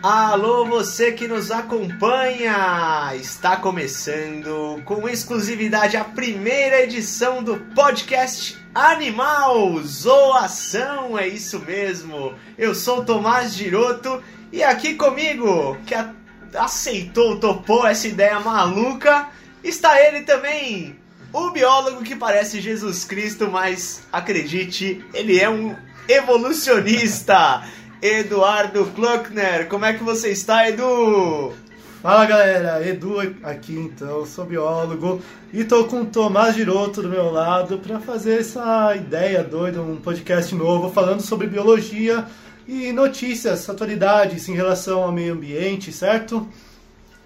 Alô, você que nos acompanha! Está começando com exclusividade a primeira edição do podcast Animal Zoação, é isso mesmo. Eu sou Tomás Giroto e aqui comigo, que aceitou, topou essa ideia maluca, está ele também, o biólogo que parece Jesus Cristo, mas acredite, ele é um evolucionista. Eduardo Kluckner, como é que você está, Edu? Fala galera, Edu aqui então, sou biólogo e tô com o Tomás Giroto do meu lado para fazer essa ideia doida, um podcast novo falando sobre biologia e notícias, atualidades em relação ao meio ambiente, certo?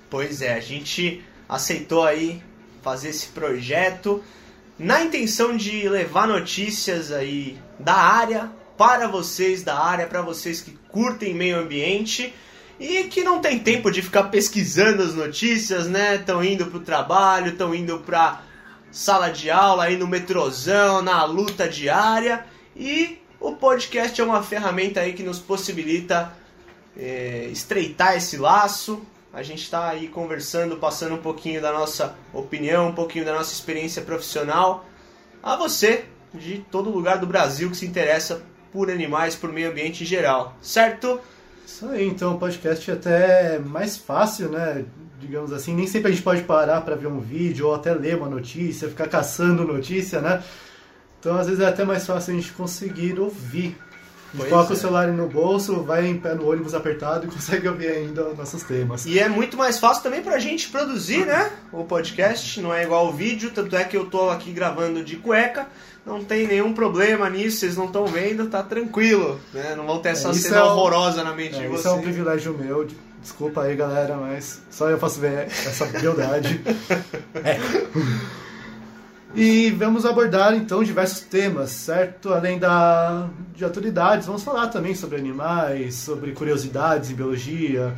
Pois é, a gente aceitou aí fazer esse projeto na intenção de levar notícias aí da área para vocês da área, para vocês que curtem meio ambiente e que não tem tempo de ficar pesquisando as notícias, né? Estão indo pro trabalho, estão indo pra sala de aula, aí no metrozão, na luta diária e o podcast é uma ferramenta aí que nos possibilita é, estreitar esse laço. A gente está aí conversando, passando um pouquinho da nossa opinião, um pouquinho da nossa experiência profissional a você de todo lugar do Brasil que se interessa por animais, por meio ambiente em geral, certo? Isso aí, então o podcast é até mais fácil, né? Digamos assim, nem sempre a gente pode parar para ver um vídeo ou até ler uma notícia, ficar caçando notícia, né? Então às vezes é até mais fácil a gente conseguir ouvir. Pois coloca é. o celular no bolso, vai em pé no ônibus apertado e consegue ouvir ainda nossos temas. E é muito mais fácil também pra gente produzir, né? O podcast, não é igual o vídeo, tanto é que eu tô aqui gravando de cueca, não tem nenhum problema nisso, vocês não estão vendo, tá tranquilo, né? Não vão ter essa É, isso cena é horrorosa na mente É, de isso vocês. é um privilégio meu. de- Desculpa aí, galera, mas só eu posso ver essa beldade. É. E vamos abordar então diversos temas, certo? Além da, de atualidades, vamos falar também sobre animais, sobre curiosidades em biologia,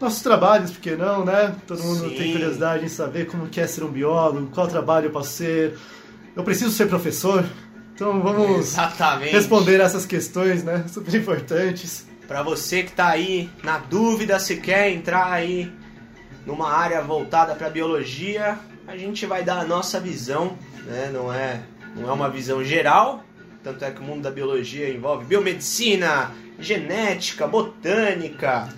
nossos trabalhos, por que não, né? Todo mundo Sim. tem curiosidade em saber como que é ser um biólogo, qual trabalho eu posso ser. Eu preciso ser professor, então vamos Exatamente. responder essas questões, né? Super importantes. Pra você que tá aí na dúvida se quer entrar aí numa área voltada para biologia, a gente vai dar a nossa visão, né? Não é, não é uma visão geral, tanto é que o mundo da biologia envolve biomedicina, genética, botânica,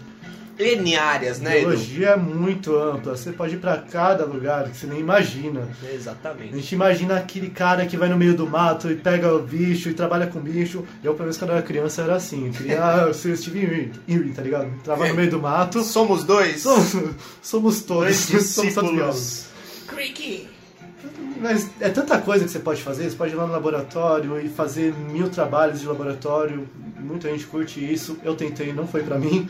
N áreas, né, Edu? Biologia é muito ampla, você pode ir pra cada lugar que você nem imagina. A Exatamente. gente imagina aquele cara que vai no meio do mato e pega o bicho e trabalha com bicho. Eu, pelo menos, quando eu era criança, era assim. Eu queria ser o Steve Irwin, tá ligado? Entrava no meio do mato. Somos dois. Somos, somos todos. dois somos todos. Creaky. Mas é tanta coisa que você pode fazer. Você pode ir lá no laboratório e fazer mil trabalhos de laboratório. Muita gente curte isso. Eu tentei, não foi pra mim.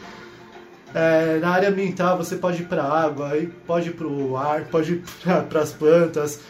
É, na área ambiental você pode ir pra água, e pode ir pro ar, pode ir para as plantas.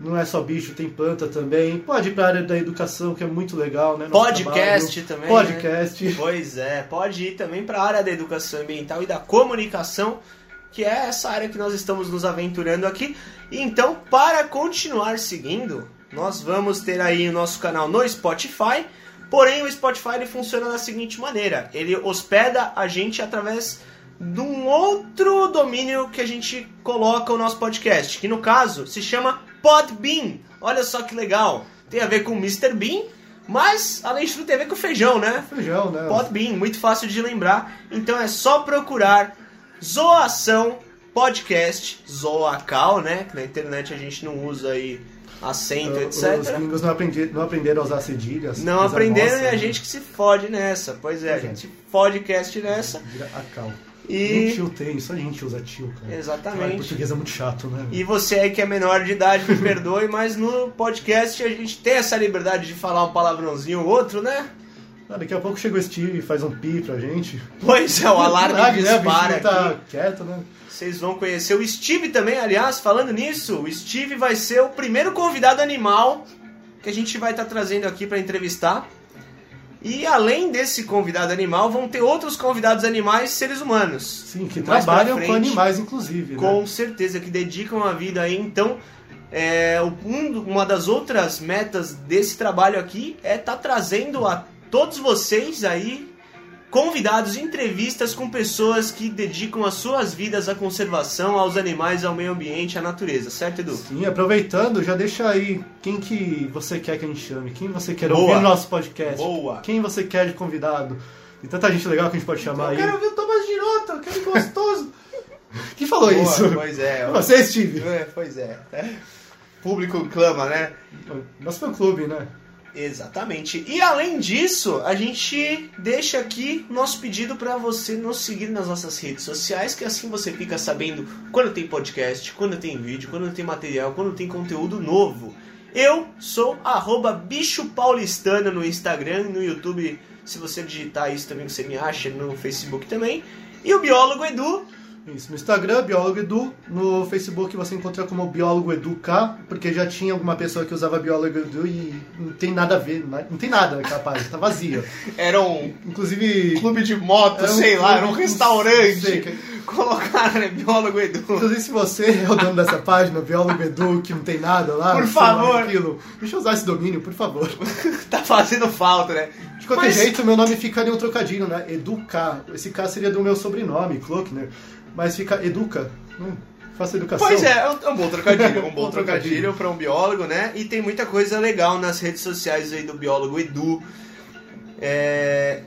Não é só bicho, tem planta também. Pode ir pra área da educação, que é muito legal, né? Nosso Podcast trabalho. também, né? Podcast. Pois é, pode ir também para a área da educação ambiental e da comunicação, que é essa área que nós estamos nos aventurando aqui. E então, para continuar seguindo, nós vamos ter aí o nosso canal no Spotify. Porém, o Spotify ele funciona da seguinte maneira: ele hospeda a gente através de um outro domínio que a gente coloca o nosso podcast, que no caso se chama Podbean. Olha só que legal, tem a ver com Mr. Bean, mas além de tudo tem a ver com feijão, né? Feijão, né? Podbean, muito fácil de lembrar. Então é só procurar Zoação Podcast, Zoacal, né? Que na internet a gente não usa aí acento, Os etc. gringos não, aprendi, não aprenderam a usar cedilhas. Não aprenderam nossa, e a né? gente que se fode nessa. Pois é, a é. gente podcast nessa. Vira a cal. E- Nem tio tem, só a gente usa tio, cara. Exatamente. Cara, português é muito chato, né? E você aí que é menor de idade, me perdoe, mas no podcast a gente tem essa liberdade de falar um palavrãozinho ou outro, né? Ah, daqui a pouco chega o Steve e faz um pi pra gente. Pois é, o alarme né? O dispara bichinho tá aqui. quieto, né? Vocês vão conhecer o Steve também, aliás, falando nisso, o Steve vai ser o primeiro convidado animal que a gente vai estar trazendo aqui para entrevistar. E além desse convidado animal, vão ter outros convidados animais seres humanos. Sim, que Mais trabalham com frente, animais, inclusive. Com né? certeza, que dedicam a vida aí. Então, é, um- uma das outras metas desse trabalho aqui é estar trazendo a todos vocês aí convidados, entrevistas com pessoas que dedicam as suas vidas à conservação, aos animais, ao meio ambiente, à natureza, certo, Edu? Sim, aproveitando, já deixa aí quem que você quer que a gente chame, quem você quer Boa. ouvir no nosso podcast, Boa. quem você quer de convidado. Tem tanta gente legal que a gente pode chamar aí. ouvir o Thomas Giroto, aquele gostoso. Quem falou Boa, isso? Pois é. Você, Steve. É, pois é. é. Público clama, né? Nosso fã clube, né? Exatamente. E além disso, a gente deixa aqui nosso pedido para você nos seguir nas nossas redes sociais, que assim você fica sabendo quando tem podcast, quando tem vídeo, quando tem material, quando tem conteúdo novo. Eu sou arroba bicho paulistano no Instagram, no YouTube, se você digitar isso também você me acha, no Facebook também. E o biólogo Edu, Isso, no Instagram, Biólogo Edu. No Facebook você encontra como Biólogo Edu K, porque já tinha alguma pessoa que usava Biólogo Edu e não tem nada a ver, não tem nada naquela página, tá vazia. era um Inclusive. clube de moto, um sei lá, era um restaurante. sei, que- Colocaram, né, biólogo Edu. Inclusive, se você é o dono dessa página, Biólogo Edu, que não tem nada lá, Por lá, favor. aquilo, deixa eu usar esse domínio, por favor. tá fazendo falta, né? De qualquer Mas- jeito, meu nome ficaria um trocadilho, né? Educar. Esse K seria do meu sobrenome, Klockner. Mas fica Educa. Hum, faça educação. Pois é, é um, é bom trocadilho, um bom trocadilho para um biólogo, né? E tem muita coisa legal nas redes sociais aí do biólogo Edu. É,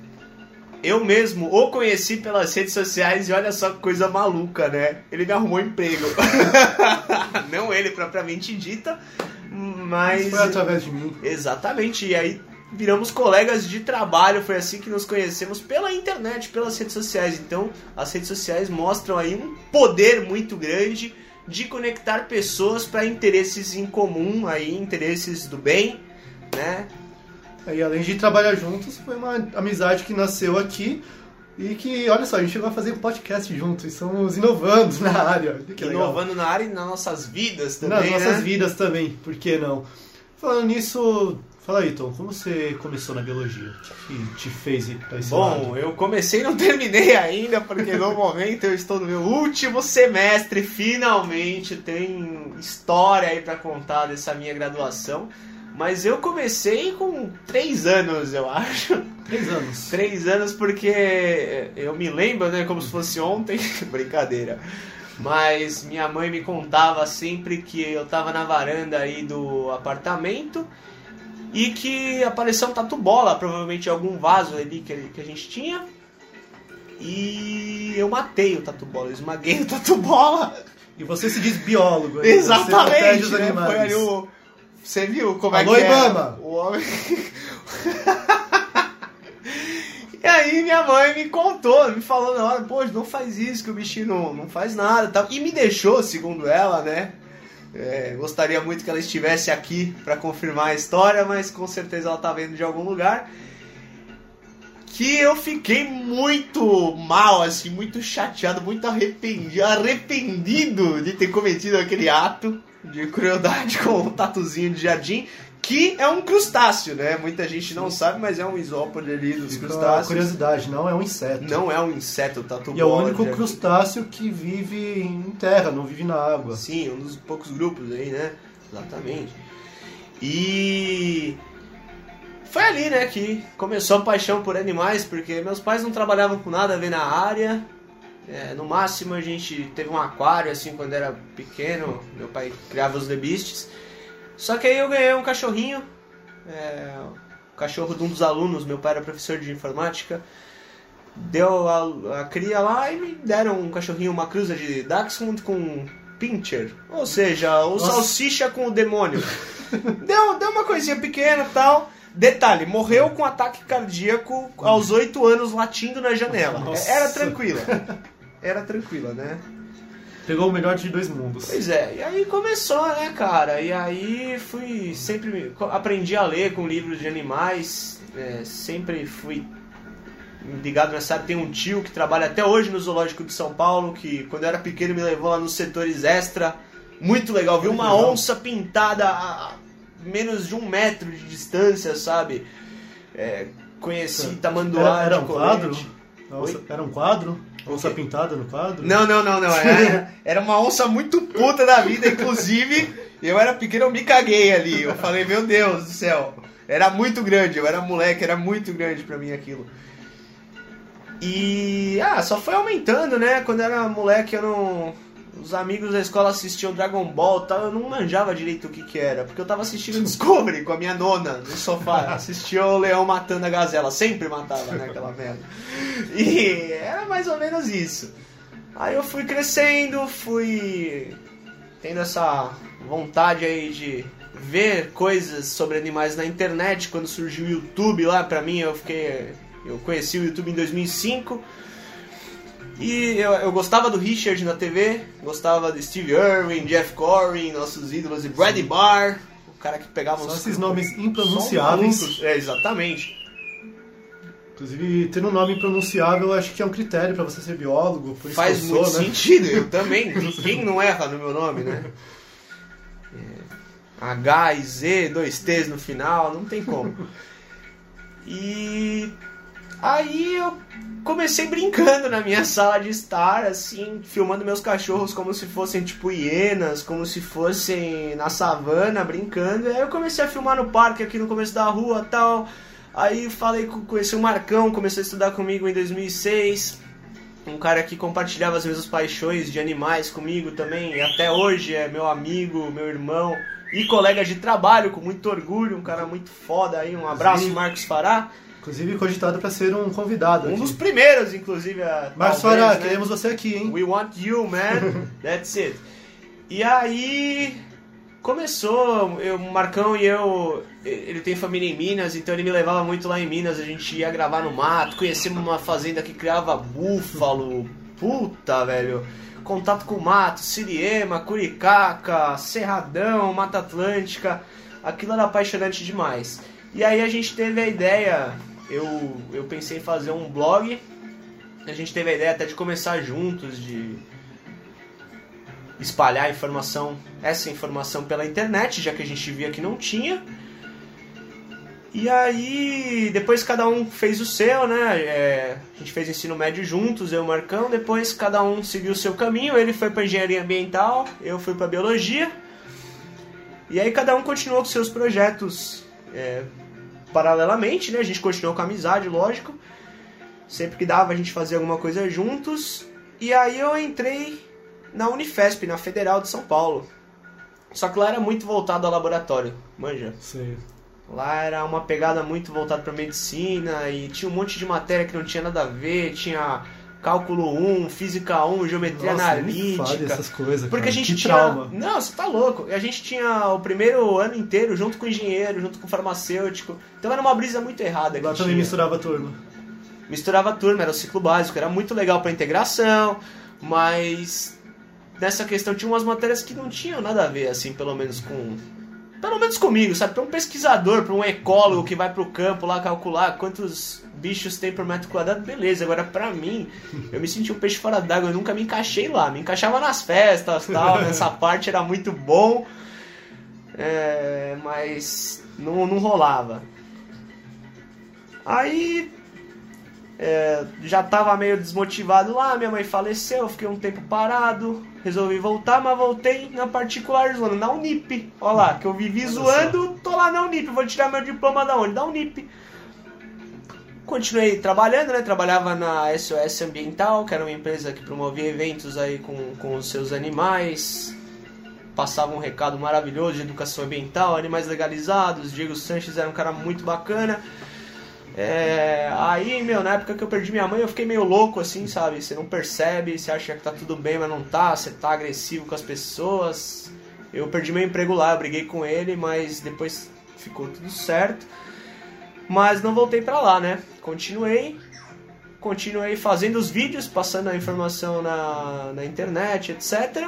Eu mesmo o conheci pelas redes sociais e olha só que coisa maluca, né? Ele me arrumou emprego. Não ele propriamente dita, mas. Foi através de mim. Exatamente, e aí viramos colegas de trabalho, foi assim que nos conhecemos pela internet, pelas redes sociais. Então, as redes sociais mostram aí um poder muito grande de conectar pessoas para interesses em comum, aí interesses do bem, né? E além de trabalhar juntos, foi uma amizade que nasceu aqui. E que, olha só, a gente vai fazer um podcast juntos. E estamos inovando na área. Que legal. Inovando na área e nas nossas vidas Nas também, nossas né? vidas também, por que não? Falando nisso, fala aí, Tom, como você começou na biologia? O que te fez ir pra esse Bom, lado? eu comecei e não terminei ainda, porque no momento eu estou no meu último semestre, finalmente tem história aí pra contar dessa minha graduação. Mas eu comecei com três anos, eu acho. Três anos. Três anos porque eu me lembro, né, como se fosse ontem. Brincadeira. Mas minha mãe me contava sempre que eu tava na varanda aí do apartamento e que apareceu um tatu bola, provavelmente em algum vaso ali que, que a gente tinha. E eu matei o tatu bola, esmaguei o tatu bola. E você se diz biólogo, você Exatamente, os né? Foi ali o. Você viu como Alô, é que Ibama! é? O homem. e aí minha mãe me contou, me falou na hora, pô, não faz isso, que o bichinho não, não faz nada e tal. E me deixou, segundo ela, né? É, gostaria muito que ela estivesse aqui para confirmar a história, mas com certeza ela tá vendo de algum lugar. Que eu fiquei muito mal, assim, muito chateado, muito arrependido, arrependido de ter cometido aquele ato de crueldade com o tatuzinho de jardim, que é um crustáceo, né? Muita gente não sabe, mas é um isópode ali dos Fica crustáceos. curiosidade, não é um inseto. Não é um inseto, o tatu E é o único jardim. crustáceo que vive em terra, não vive na água. Sim, um dos poucos grupos aí, né? Exatamente. E foi ali, né, que começou a paixão por animais, porque meus pais não trabalhavam com nada a ver na área. É, no máximo a gente teve um aquário assim quando era pequeno, meu pai criava os lebistes. Só que aí eu ganhei um cachorrinho, é, o cachorro de um dos alunos, meu pai era professor de informática. Deu a, a cria lá e me deram um cachorrinho, uma cruza de Dachshund com um Pincher. Ou seja, o Nossa. salsicha com o demônio. deu, deu uma coisinha pequena e tal. Detalhe, morreu com ataque cardíaco aos 8 anos latindo na janela. Nossa. Era tranquila. Era tranquila, né? Pegou o melhor de dois mundos. Pois é, e aí começou, né, cara? E aí fui sempre aprendi a ler com livros de animais, é, sempre fui ligado nessa área. Tem um tio que trabalha até hoje no Zoológico de São Paulo, que quando eu era pequeno me levou lá nos setores extra. Muito legal, vi uma onça pintada a menos de um metro de distância, sabe? É, conheci tamanduá Era, era um quadro? Nossa, era um quadro? Onça quê? pintada no quadro? Não, não, não, não. Era, era uma onça muito puta da vida, inclusive. Eu era pequeno, eu me caguei ali. Eu falei, meu Deus do céu. Era muito grande, eu era moleque, era muito grande pra mim aquilo. E ah, só foi aumentando, né? Quando eu era moleque, eu não. Os amigos da escola assistiam Dragon Ball e tal, eu não manjava direito o que que era, porque eu tava assistindo Discovery com a minha nona no sofá. Assistia o leão matando a gazela, sempre matava, né, aquela merda. E era mais ou menos isso. Aí eu fui crescendo, fui tendo essa vontade aí de ver coisas sobre animais na internet. Quando surgiu o YouTube lá, pra mim, eu fiquei. Eu conheci o YouTube em 2005. E eu, eu gostava do Richard na TV, gostava de Steve Irwin, Jeff Corey, nossos ídolos, e Brady Barr, o cara que pegava Só esses nomes impronunciáveis. É, exatamente. Inclusive, ter um nome impronunciável eu acho que é um critério pra você ser biólogo. Por isso Faz eu muito sou, né? sentido, eu também. Quem não erra no meu nome, né? É, H e Z, dois T's no final, não tem como. E aí eu comecei brincando na minha sala de estar, assim, filmando meus cachorros como se fossem tipo hienas, como se fossem na savana, brincando. E aí eu comecei a filmar no parque aqui no começo da rua tal. Aí falei com conheci o Marcão, começou a estudar comigo em 2006 um cara que compartilhava as mesmas paixões de animais comigo também, e até hoje é meu amigo, meu irmão e colega de trabalho, com muito orgulho, um cara muito foda aí, um abraço. Marcos Fará, Inclusive, cogitado pra ser um convidado um aqui. dos primeiros, inclusive, a talvez, Fará, né? queremos você aqui, hein? We want you, man, that's it. E aí começou, eu, o Marcão e eu, ele tem família em Minas, então ele me levava muito lá em Minas, a gente ia gravar no mato, conhecemos uma fazenda que criava búfalo, puta, velho. Contato com o mato, Siriema, Curicaca, Cerradão, Mata Atlântica, aquilo era apaixonante demais. E aí a gente teve a ideia, eu, eu pensei em fazer um blog, a gente teve a ideia até de começar juntos, de espalhar informação, essa informação pela internet, já que a gente via que não tinha. E aí, depois cada um fez o seu, né? É, a gente fez ensino médio juntos, eu e o Marcão. Depois cada um seguiu o seu caminho. Ele foi para engenharia ambiental, eu fui para biologia. E aí cada um continuou com seus projetos é, paralelamente, né? A gente continuou com a amizade, lógico. Sempre que dava a gente fazia alguma coisa juntos. E aí eu entrei na Unifesp, na Federal de São Paulo. Só que lá era muito voltado ao laboratório, manja. Sei. Lá era uma pegada muito voltada para medicina e tinha um monte de matéria que não tinha nada a ver, tinha cálculo 1, física 1, geometria Nossa, fale analítica. essas coisas, Porque cara. a gente que tinha. trauma. Não, você tá louco. A gente tinha o primeiro ano inteiro junto com o engenheiro, junto com o farmacêutico. Então era uma brisa muito errada. Lá também tinha. misturava a turma. misturava a turma, era o ciclo básico, era muito legal para integração, mas nessa questão tinha umas matérias que não tinham nada a ver, assim, pelo menos com. Pelo menos comigo, sabe? Para um pesquisador, para um ecólogo que vai pro campo lá calcular quantos bichos tem por metro quadrado, beleza. Agora, pra mim, eu me senti um peixe fora d'água, eu nunca me encaixei lá. Me encaixava nas festas tal, nessa parte era muito bom, é, mas não, não rolava. Aí é, já tava meio desmotivado lá, minha mãe faleceu, fiquei um tempo parado, resolvi voltar, mas voltei na particular zoando, na Unip. Olha lá, que eu vivi Olha zoando, tô lá na Unip, vou tirar meu diploma da onde? Da Unip. Continuei trabalhando, né? Trabalhava na SOS Ambiental, que era uma empresa que promovia eventos aí com, com os seus animais. Passava um recado maravilhoso de educação ambiental, animais legalizados. Diego Sanches era um cara muito bacana. É, aí, meu, na época que eu perdi minha mãe, eu fiquei meio louco, assim, sabe? Você não percebe, você acha que tá tudo bem, mas não tá, você tá agressivo com as pessoas. Eu perdi meu emprego lá, eu briguei com ele, mas depois ficou tudo certo. Mas não voltei pra lá, né? Continuei, continuei fazendo os vídeos, passando a informação na, na internet, etc.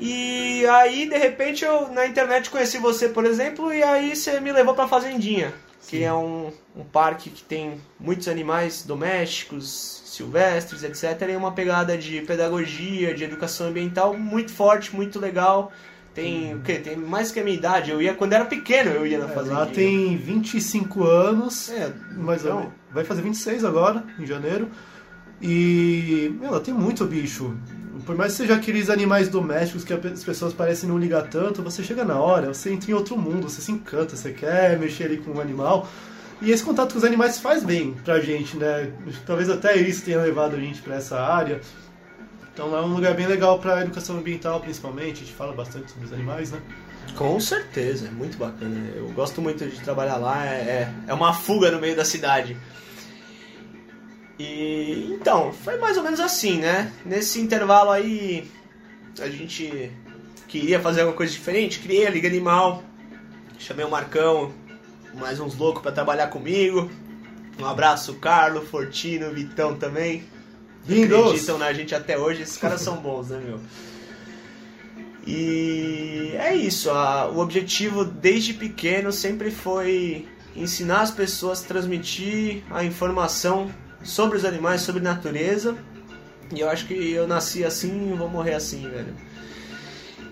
E aí, de repente, eu na internet conheci você, por exemplo, e aí você me levou pra Fazendinha, que é um, um parque que tem muitos animais domésticos, silvestres, etc. E uma pegada de pedagogia, de educação ambiental muito forte, muito legal. Tem o quê? Tem mais que a minha idade. Eu ia quando era pequeno, eu ia na É, Fazendinha. lá tem 25 anos, É, mais ou então-. Vai fazer 26 agora, em janeiro. E, meu, lá tem muito bicho. Por mais que seja aqueles animais domésticos que as pessoas parecem não ligar tanto, você chega na hora, você entra em outro mundo, você se encanta, você quer mexer ali com o animal. E esse contato com os animais faz bem pra gente, né? Talvez até isso tenha levado a gente pra essa área. Então é um lugar bem legal pra educação ambiental, principalmente. A gente fala bastante sobre os animais, né? Com certeza, é muito bacana. Eu gosto muito de trabalhar lá, é, é, é uma fuga no meio da cidade. E então, foi mais ou menos assim, né? Nesse intervalo aí, a gente queria fazer alguma coisa diferente, criei a Liga Animal, chamei o Marcão, mais uns loucos para trabalhar comigo. Um abraço, Carlo, Fortino, Vitão também. Lindos! Acreditam na gente até hoje, esses caras são bons, né, meu? E é isso, a, o objetivo desde pequeno sempre foi ensinar as pessoas, transmitir a informação sobre os animais, sobre natureza. E eu acho que eu nasci assim e vou morrer assim, velho.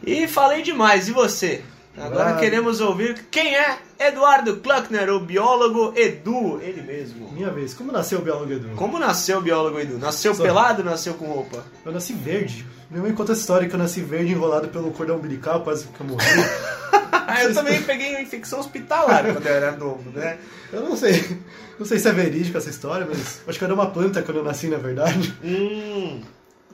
E falei demais, e você? Agora Ah. queremos ouvir quem é Eduardo Kluckner, o biólogo Edu, ele mesmo. Minha vez. Como nasceu o biólogo Edu? Como nasceu o biólogo Edu? Nasceu Só- pelado ou nasceu com roupa? Eu nasci verde. Minha mãe conta a história que eu nasci verde enrolado pelo cordão umbilical, quase que eu morri. Ah, eu também peguei uma infecção hospitalar quando eu era novo, né? eu não sei. Não sei se é verídica essa história, mas acho que eu era uma planta quando eu nasci, na verdade. Hum,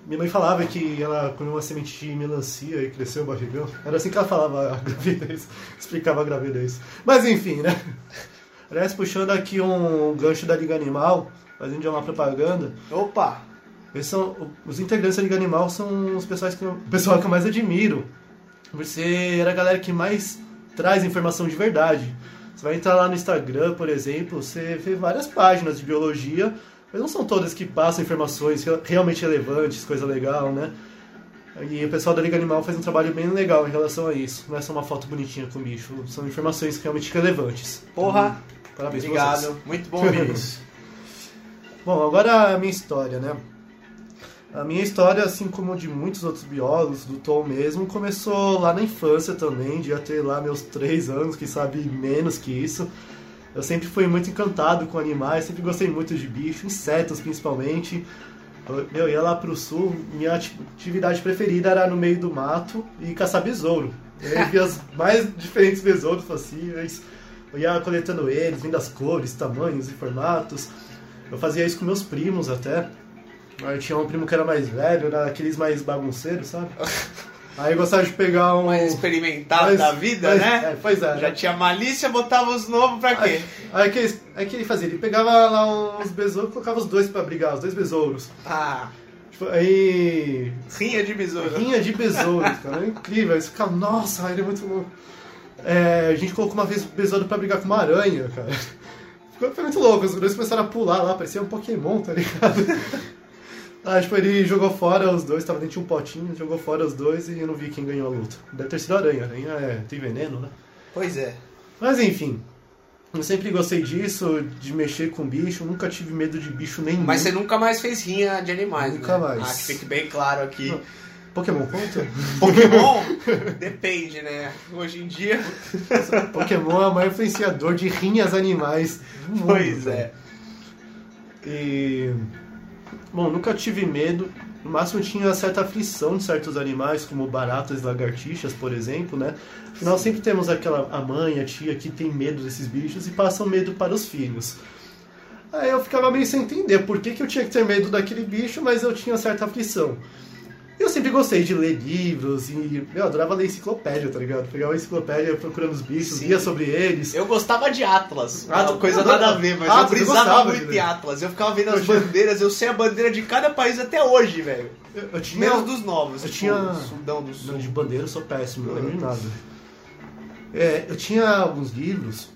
Minha mãe falava que ela comeu uma semente de melancia e cresceu o barrigão. Era assim que ela falava a gravidez, explicava a gravidez. Mas enfim, né? Aliás, puxando aqui um gancho da Liga Animal, fazendo já uma propaganda, opa, Eles são, os integrantes da Liga Animal são os pessoais que, o pessoal que eu mais admiro. Você era a galera que mais traz informação de verdade. Você vai entrar lá no Instagram, por exemplo, você vê várias páginas de biologia, mas não são todas que passam informações re- realmente relevantes, coisa legal, né? E o pessoal da Liga Animal faz um trabalho bem legal em relação a isso. Não é só uma foto bonitinha com o bicho, são informações realmente relevantes. porra, Então, parabéns obrigado, muito bom isso. Bom, agora a minha história, né? A minha história, assim como de muitos outros biólogos, do Tom mesmo, começou lá na infância também, de ter lá meus três anos, quem sabe menos que isso. Eu sempre fui muito encantado com animais, sempre gostei muito de bicho, insetos principalmente. Eu, ia lá pro sul, minha ati- atividade preferida era no meio do mato e caçar besouro. Eu via os mais diferentes besouros possíveis. Eu ia coletando eles, vendo as cores, tamanhos e formatos. Eu fazia isso com meus primos até. Aí tinha um primo que era mais velho, era aqueles mais bagunceiros, sabe? Aí gostava de pegar um. Mais experimentado mais- da vida, mais- né? É, pois é. Já tinha malícia, botava os novos pra quê? Aí, aí que, ele- aí que ele fazia? Ele pegava lá uns besouros e colocava os dois pra brigar, os dois besouros. Ah, Tipo, aí. rinha de besouro. Rinha de besouros, cara. É incrível. Você fica, nossa, ele é muito louco. É, a gente colocou uma vez o besouro pra brigar com uma aranha, cara. Ficou- Foi muito louco. Os dois começaram a pular lá, parecia um Pokémon, tá ligado? Ah, tipo, ele jogou fora os dois, tava dentro de um potinho, jogou fora os dois e eu não vi quem ganhou a luta. Deve ter sido a aranha. A aranha é, tem veneno, né? Pois é. Mas enfim. Eu sempre gostei disso, de mexer com bicho, nunca tive medo de bicho nenhum. Mas você nunca mais fez rinha de animais, Nunca né? mais. Ah, que fique bem claro aqui. Não. Pokémon conta? Pokémon? Depende, né? Hoje em dia. Pokémon é o maior influenciador de rinhas animais do mundo. Pois é. E. Bom, nunca tive medo. No máximo tinha certa aflição de certos animais, como baratas e lagartixas, por exemplo, né? Afinal, sempre temos aquela a mãe, a tia que tem medo desses bichos e passam medo para os filhos. Aí eu ficava meio sem entender por que, que eu tinha que ter medo daquele bicho, mas eu tinha certa aflição. Eu sempre gostei de ler livros e eu adorava ler enciclopédia, tá ligado? Pegava a enciclopédia procurando os bichos, Sim. lia sobre eles. Eu gostava de Atlas. Atlas, coisa eu nada a ver, mas Atlas, eu brisava gostava de muito em Atlas. Eu ficava vendo as bandeiras, eu sei a bandeira de cada país até hoje, velho. Eu, eu tinha. Menos dos novos. eu tipo, tinha- Sudão do Sul. Não, de bandeira eu sou péssimo, não lembro de nada. É, eu tinha alguns livros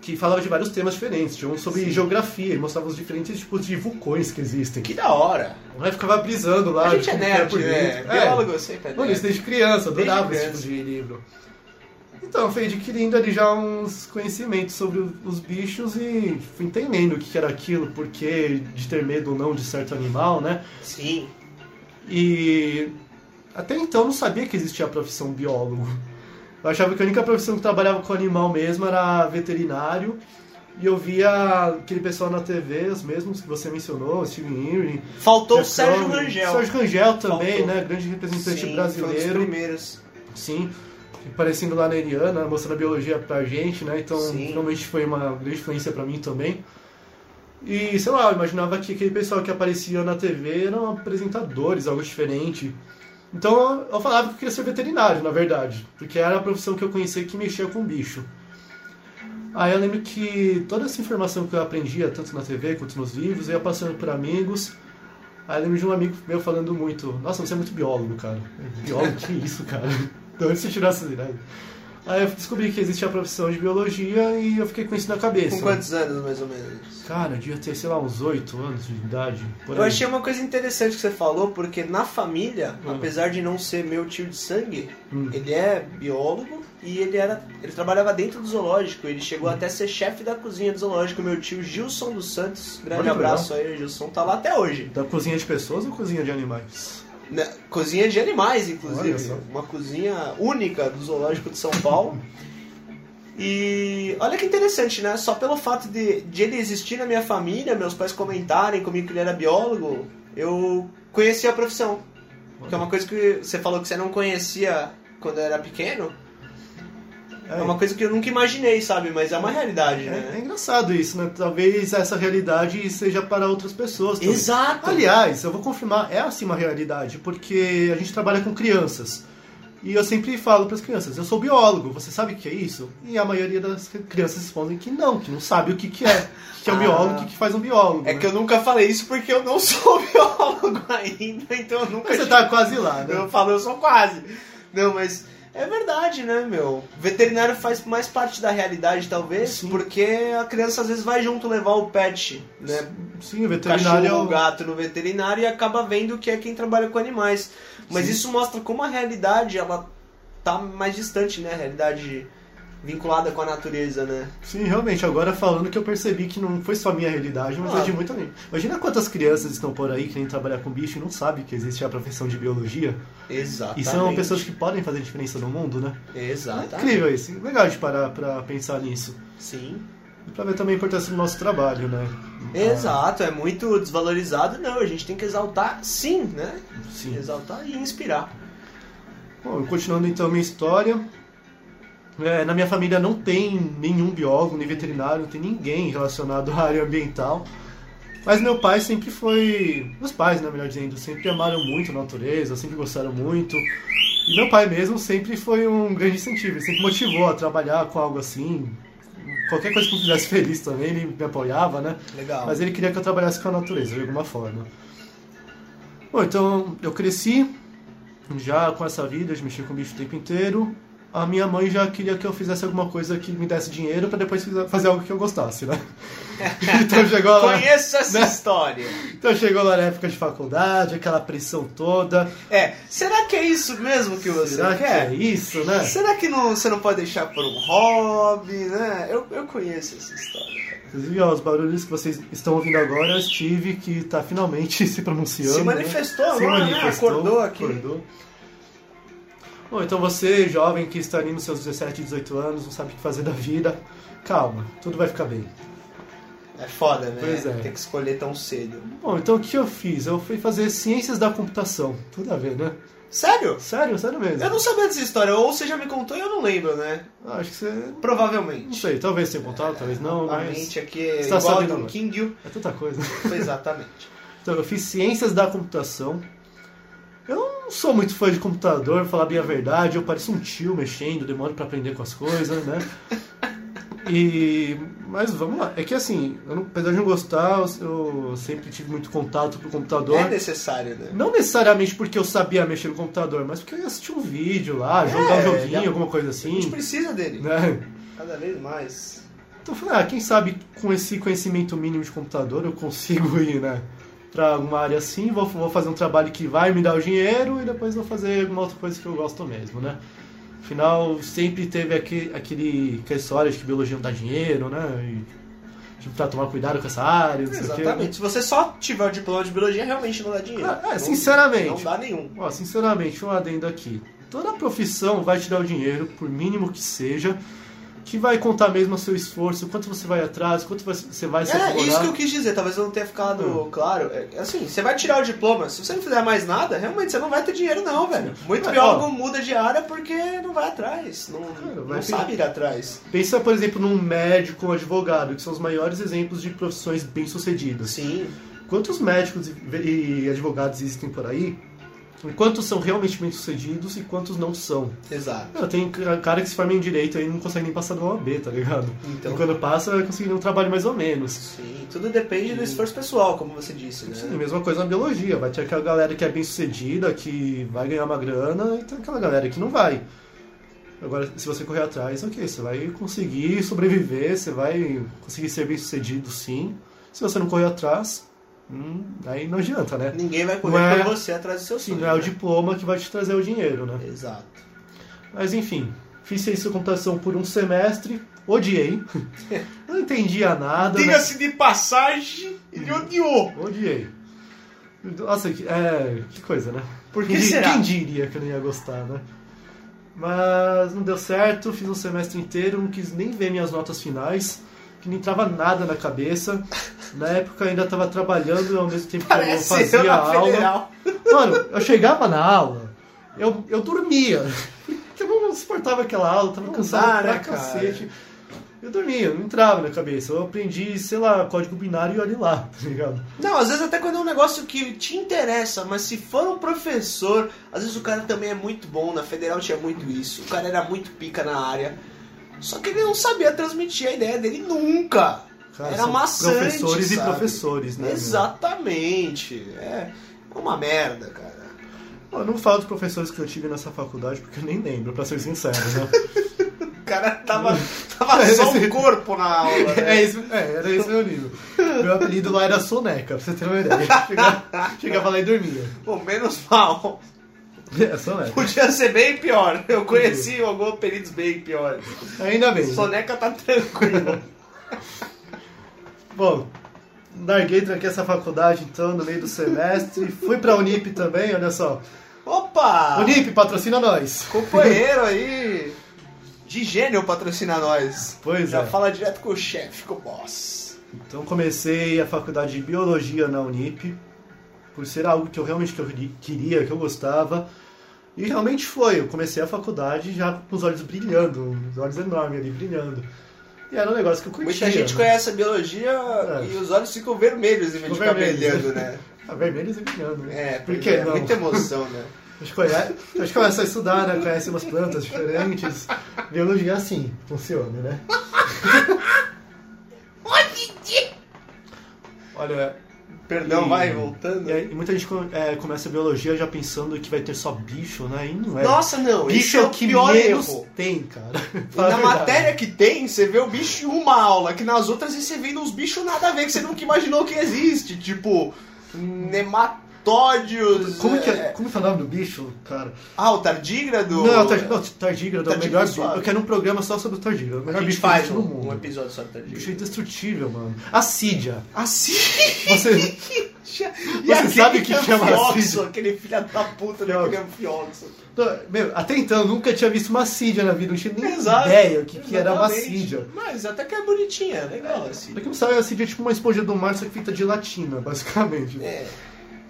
que falavam de vários temas diferentes. Tinha um sobre Sim. geografia e mostrava os diferentes tipos de vulcões que existem. Que da hora. Aí ficava brisando lá. a gente é nerd, por né? dentro. É. Biólogo sempre é Mano, isso nerd. desde criança, eu Desde adorava esse tipo de livro. Então, eu fui adquirindo ali já uns conhecimentos sobre os bichos e fui entendendo o que era aquilo, por que de ter medo ou não de certo animal, né? Sim. E até então eu não sabia que existia a profissão biólogo. Eu achava que a única profissão que trabalhava com animal mesmo era veterinário. E eu via aquele pessoal na TV, os mesmos que você mencionou, Steven Irwin. Faltou o Sérgio Crowley. Rangel. Sérgio Rangel também, Faltou. né? Grande representante Sim, Foi um brasileiro. dos primeiros. Sim. aparecendo lá na Eriana, mostrando a biologia pra gente, né? Então, Sim. realmente foi uma grande influência pra mim também. E, sei lá, eu imaginava que aquele pessoal que aparecia na TV eram apresentadores, algo diferente. Então, eu falava que eu queria ser veterinário, na verdade, porque era a profissão que eu conhecia que mexia com bicho. Aí eu lembro que toda essa informação que eu aprendia, tanto na TV quanto nos livros, eu ia passando por amigos. Aí eu lembro de um amigo meu falando muito, nossa, você é muito biólogo, cara. Biólogo, que isso, cara? De onde você tirou essa ideia? Aí eu descobri que existia a profissão de biologia e eu fiquei com isso na cabeça. Com quantos anos, mais ou menos? Cara, eu devia ter, sei lá, uns 8 anos de idade. Eu aí. achei uma coisa interessante que você falou, porque na família, Hum. apesar de não ser meu tio de sangue, Hum. ele é biólogo e ele era. ele trabalhava dentro do zoológico. Ele Hum. chegou até a ser chefe da cozinha do zoológico, meu tio Gilson dos Santos. Grande abraço aí, Gilson tá lá até hoje. Da cozinha de pessoas ou cozinha de animais? Na- cozinha de animais, inclusive. Uma cozinha única do zoológico de São Paulo. E olha que interessante, né? Só pelo fato de, de ele existir na minha família, meus pais comentarem comigo que ele era biólogo, eu conheci a profissão. Que é uma coisa que você falou que você não conhecia quando era pequeno. É uma coisa que eu nunca imaginei, sabe? Mas é uma realidade, É, é né? engraçado isso, né? Talvez essa realidade seja para outras pessoas. também. Exato! Aliás, eu vou confirmar, é assim uma realidade, porque a gente trabalha com crianças. E eu sempre falo para as crianças, eu sou biólogo, você sabe o que é isso? E a maioria das crianças respondem que não, que não sabe o que, que é. O que é um Ah. biólogo, o que, que faz um biólogo. É né? que eu nunca falei isso porque eu não sou biólogo ainda, então eu nunca Você tá quase lá, né? Eu falo, eu sou quase. Não, mas é verdade, né, meu? Veterinário faz mais parte da realidade, talvez, Sim. porque a criança às vezes vai junto levar o pet, né? Sim, o veterinário é cachorro, o gato no veterinário e acaba vendo que é quem trabalha com animais. Mas Sim. isso mostra como a realidade, ela tá mais distante, né? A realidade vinculada com a natureza, né? Sim, realmente, agora falando que eu percebi que não foi só minha realidade, mas Ah. é de muita gente. Imagina quantas crianças estão por aí que nem trabalhar com bicho e não sabem que existe a profissão de biologia. Exatamente. E são pessoas que podem fazer diferença no mundo, né? É Exatamente. incrível isso. Legal de parar pra pensar nisso. Sim. E pra ver também a importância do nosso trabalho, né? Exato, é muito desvalorizado, não. A gente tem que exaltar sim, né? Sim. Exaltar e inspirar. Bom, continuando então a minha história. É, na minha família não tem nenhum biólogo, nem veterinário, não tem ninguém relacionado à área ambiental. Mas meu pai sempre foi. Meus pais, né, melhor dizendo, sempre amaram muito a natureza, sempre gostaram muito. E meu pai mesmo sempre foi um grande incentivo, ele sempre motivou a trabalhar com algo assim. Qualquer coisa que me fizesse feliz também, ele me apoiava, né? Legal. Mas ele queria que eu trabalhasse com a natureza, de alguma forma. Bom, então eu cresci já com essa vida de mexer com bicho o tempo inteiro. A minha mãe já queria que eu fizesse alguma coisa que me desse dinheiro para depois fazer algo que eu gostasse, né? então chegou lá, Conheço essa né? história. então chegou lá na época de faculdade, aquela pressão toda. É, será que é isso mesmo que você Será que quer? é isso, né? Será que não, você não pode deixar por um hobby, né? Eu, eu conheço essa história. Inclusive, ó, os barulhos que vocês estão ouvindo agora, o Steve que tá finalmente se pronunciando. Se né? manifestou Se agora, né? manifestou, Acordou aqui. acordou. Bom, então você, jovem que está ali nos seus 17, 18 anos, não sabe o que fazer da vida, calma, tudo vai ficar bem. É foda, né? Pois é. Tem que escolher tão cedo. Bom, então o que eu fiz? Eu fui fazer ciências da computação. Tudo a ver, né? Sério? Sério, sério mesmo. Eu não sabia dessa história. Ou você já me contou e eu não lembro, né? Ah, Acho que você. Não Provavelmente. sei, talvez tenha contado, talvez não, a mas. mente aqui é Você tá igual a do agora. Kingyu. É tanta coisa. Exatamente. Então, eu fiz ciências da computação. Eu não sou muito fã de computador, falar bem a verdade. Eu pareço um tio mexendo, demoro pra aprender com as coisas, né? E. Mas vamos lá. É que assim, eu não- apesar de não gostar, eu sempre tive muito contato com o computador. É necessário, né? Não necessariamente porque eu sabia mexer no computador, mas porque eu ia assistir um vídeo lá, jogar um É, joguinho, já- alguma coisa A gente assim. precisa dele. Né? Cada vez mais. Então eu falei, ah, quem sabe com esse conhecimento mínimo de computador eu consigo ir, né? Pra alguma área assim, vou, vou fazer um trabalho que vai me dar o dinheiro e depois vou fazer alguma outra coisa que eu gosto mesmo, né? Afinal, sempre teve aquele, aquele, aquela história de que biologia não dá dinheiro, né? E, tipo, pra tomar cuidado com essa área, não sei o quê. Exatamente. Se você só tiver o diploma de biologia, realmente não dá dinheiro. Ah, é, Não- sinceramente. Não dá nenhum. Ó, sinceramente, um adendo aqui. Toda profissão vai te dar o dinheiro, por mínimo que seja, que vai contar mesmo o seu esforço, quanto você vai atrás, quanto você vai se É, isso que eu quis dizer, talvez eu não tenha ficado Hum. claro. É, assim, você vai tirar o diploma, se você não fizer mais nada, realmente você não vai ter dinheiro não, velho. Muito Mas, biólogo ó. muda de área porque não vai atrás, não, Cara, não vai sabe ir atrás. Pensa, por exemplo, num médico ou advogado, que são os maiores exemplos de profissões bem-sucedidas. Sim, Quantos médicos e advogados existem por aí? Quantos são realmente bem-sucedidos e quantos não são? exato. Não, tem cara que se forma em direito e não consegue nem passar do OAB, tá ligado? Então. E quando passa, vai conseguir um trabalho mais ou menos. Sim, tudo depende do esforço pessoal, como você disse, né? Sim, mesma coisa na biologia. Vai ter aquela galera que é bem sucedida, que vai ganhar uma grana, e tem aquela galera que não vai. Agora, se você correr atrás, ok, você vai conseguir sobreviver, você vai conseguir ser bem sucedido sim. Se você não correr atrás, hum, aí não adianta, né? Ninguém vai correr Não é- por você atrás do seu Sim, sonho. não é o né? diploma que vai te trazer o dinheiro, né? Exato. Mas enfim, fiz ciência da computação por um semestre, odiei. não entendia nada. né? Diga-se de passagem, ele odiou. Odiei. Nossa, que, é, que coisa, né? Por que quem, será? Quem diria que eu não ia gostar, né? Mas não deu certo, fiz um semestre inteiro, não quis nem ver minhas notas finais, que não entrava nada na cabeça. Na época eu ainda estava trabalhando ao mesmo tempo que eu eu fazia na aula. federal. Mano, eu chegava na aula, eu, eu dormia. Porque eu não suportava aquela aula, tava Não cansado dá, pra né, cara? cacete. Eu dormia, não entrava na cabeça. Eu aprendi, sei lá, código binário e olhe lá, tá ligado? Não, às vezes até quando é um negócio que te interessa, mas se for um professor, às vezes o cara também é muito bom, na federal tinha muito isso, o cara era muito pica na área, só que ele não sabia transmitir a ideia dele nunca. Cara, era maçante, Professores e sabe? professores, né? Exatamente. É uma merda, cara. Eu não falo dos professores que eu tive nessa faculdade porque eu nem lembro, pra ser sincero, né? O cara tava, tava só o corpo na aula, né? É, isso, é, era esse meu nível. Meu apelido lá era Soneca, pra você ter uma ideia. Chegava, chegava lá e dormia. Pô, menos mal. É. Podia ser bem pior. Eu conheci alguns apelidos bem piores. Ainda bem. Soneca tá tranquilo. Bom, larguei, tranquei essa faculdade então no meio do semestre. Fui pra Unip também, olha só. Opa! Unip, patrocina nós. Companheiro aí. De gênio patrocina nós. Pois Já é. fala direto com o chefe, com o boss. Então comecei a faculdade de Biologia na Unip, por ser algo que eu realmente que eu queria, que eu gostava. E realmente foi, eu comecei a faculdade já com os olhos brilhando, os olhos enormes ali, brilhando. E era um negócio que eu curtia. Muita gente né? conhece a biologia É. e os olhos ficam vermelhos em vez de Ficam ficar brilhando, né? Ah, vermelhos e brilhando, né? É, Por porque que é não? muita emoção, né? A gente, conhece, a gente começa a estudar, né? Conhece umas plantas diferentes. Biologia é assim, funciona, né? Olha, Perdão, E- vai, voltando. e, aí, muita gente é, começa a biologia já pensando que vai ter só bicho, né? E não é. Nossa, não, bicho é é o que pior menos erro. tem, cara. E na verdade. matéria que tem, você vê o bicho em uma aula, que nas outras você vê uns bichos nada a ver, que você nunca imaginou que existe. Tipo, nematódios. Como que, é, como que é o nome do bicho, cara? Ah, o tardígrado? Não, tar, não, tardígrado é o Tardígrado melhor bicho. Eu quero um programa só sobre o tardígrado. É o A melhor gente bicho que faz no um, mundo. um episódio sobre Bicho é tardígrado. indestrutível, mano. Assídia. Assim. Você. E aquele sabe o que chama acídio? Aquele filho da puta Não. daquele anfioxo. Meu, até então eu nunca tinha visto uma assídia na vida. Não tinha nem Exato. ideia o que, que era uma assídia. Mas até que é bonitinha, é legal assim. Pra quem não sabe, a assídia é tipo uma esponja do mar, só que feita de latina, basicamente. É.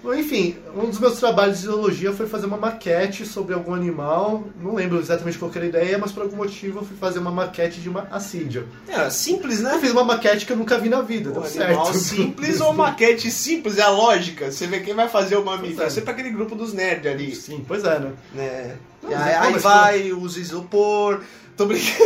Enfim, um dos meus trabalhos de zoologia foi fazer uma maquete sobre algum animal. Não lembro exatamente qual que era a ideia, mas por algum motivo eu fui fazer uma maquete de uma assídia. É, simples, Eu né? fiz uma maquete que eu nunca vi na vida, deu animal certo. simples ou maquete simples, é a lógica. Você vê quem vai fazer o mamífero. É. É sempre aquele grupo dos nerds ali. Sim, pois é, né? Né? Não, E mas aí, é- aí vai, usa isopor. Tô brincando.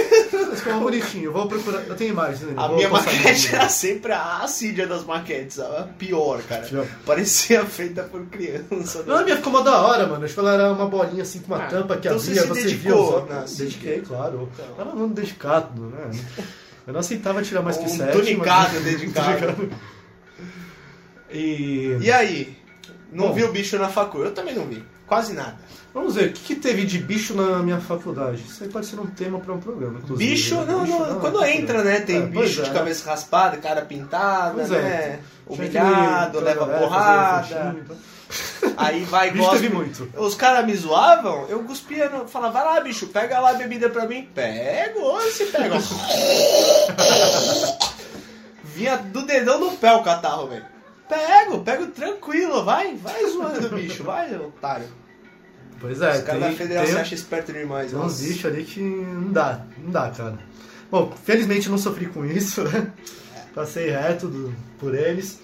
Mas ficou bonitinho, eu vou procurar. Eu tenho imagens, né? A Vou minha maquete era sempre a assídia das maquetes, a pior, cara. Pior. Parecia feita por criança. Não, a minha ficou mó da hora, mano. Acho que ela era uma bolinha assim com uma Ah, tampa que então você abria, se você, dedicou via os olhos. na assídia. Dediquei, claro. Então. Era um aluno dedicado, né? Eu não aceitava tirar mais que Um sete. tunicado mas- dedicado. E... E aí? Não Bom. vi o bicho na facul? Eu também não vi. Quase nada. Vamos ver, o que, que teve de bicho na minha faculdade? Isso aí pode ser um tema para um programa, inclusive. Bicho, né? não, Bicho não, na quando faculdade. entra, né? Tem É, bicho de é. cabeça raspada, cara pintada, Pois né? é. Humilhado, leva porrada. então. Aí vai Bicho gosta. teve muito. Os caras me zoavam, eu cuspia, falava, vai lá, bicho, pega lá a bebida pra mim. Pego, se pega. Vinha do dedão no pé o catarro, velho. Pego, pego tranquilo, vai, vai zoando, bicho, vai, otário. Pois é, Os caras da tem, federal se tem, acham esperto demais. tem uns bichos ali que não dá, não dá, cara. Bom, felizmente eu não sofri com isso, né? Passei reto do- por eles.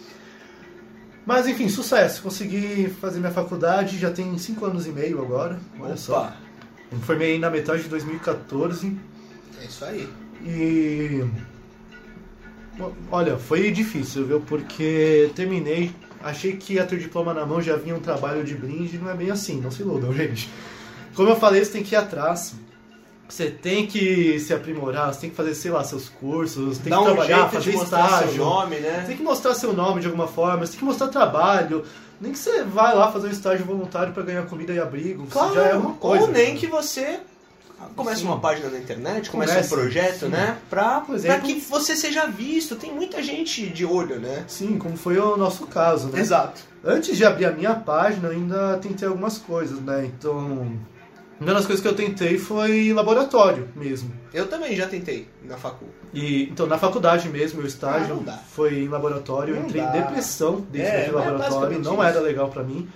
Mas enfim, sucesso. Consegui fazer minha faculdade, já tem 5 anos e meio agora. Olha só. Opa, Me formei na metade de 2014 é isso aí. e. Olha, foi difícil, viu? Porque terminei, achei que ia ter diploma na mão, já vinha um trabalho de brinde, não é bem assim, não se iludam, gente. Como eu falei, você tem que ir atrás. Você tem que se aprimorar, você tem que fazer, sei lá, seus cursos, tem Dá que um trabalhar, fazer estágio. seu nome, né? Tem que mostrar seu nome de alguma forma, você tem que mostrar trabalho. Nem que você vai lá fazer um estágio voluntário pra ganhar comida e abrigo. Claro, já é uma coisa. ou nem cara. que você comece Sim. uma página na internet, comece Comece, um projeto, sim. né? Pra, Por pra que você seja visto. Tem muita gente de olho, né? Sim, como foi o nosso caso, né? Exato. Antes de abrir a minha página, eu ainda tentei algumas coisas, né? Então, uma das coisas que eu tentei foi laboratório mesmo. Eu também já tentei na facu. E, então, na faculdade mesmo, meu estágio Ah, foi em laboratório. Eu Não entrei dá. em depressão dentro É, mas é laboratório. Não isso. era legal pra mim.